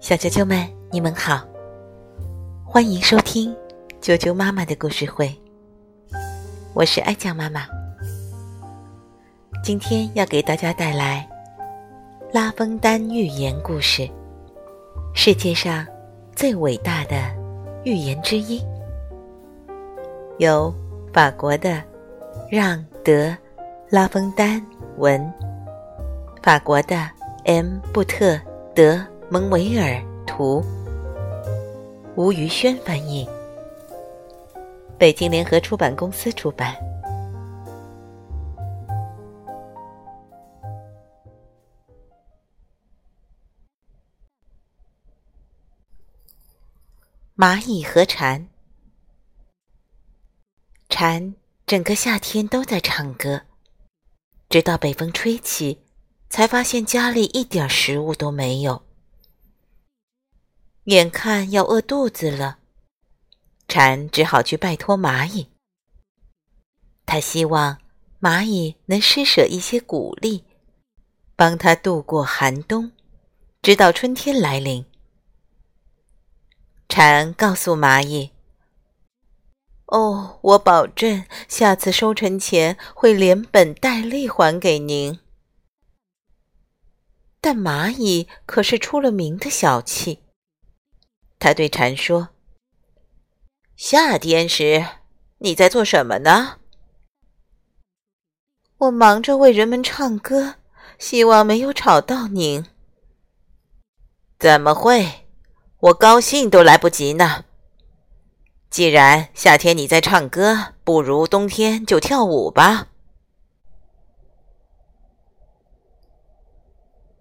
小啾啾们，你们好，欢迎收听啾啾妈妈的故事会。我是爱酱妈妈，今天要给大家带来拉封丹寓言故事——世界上最伟大的寓言之一，由法国的让·德·拉封丹文，法国的 M. 布特德。蒙维尔图，吴于轩翻译，北京联合出版公司出版。蚂蚁和蝉，蝉整个夏天都在唱歌，直到北风吹起，才发现家里一点食物都没有。眼看要饿肚子了，蝉只好去拜托蚂蚁。他希望蚂蚁能施舍一些谷粒，帮他度过寒冬，直到春天来临。蝉告诉蚂蚁：“哦，我保证下次收成前会连本带利还给您。”但蚂蚁可是出了名的小气。他对蝉说：“夏天时，你在做什么呢？”“我忙着为人们唱歌，希望没有吵到您。”“怎么会？我高兴都来不及呢。既然夏天你在唱歌，不如冬天就跳舞吧。”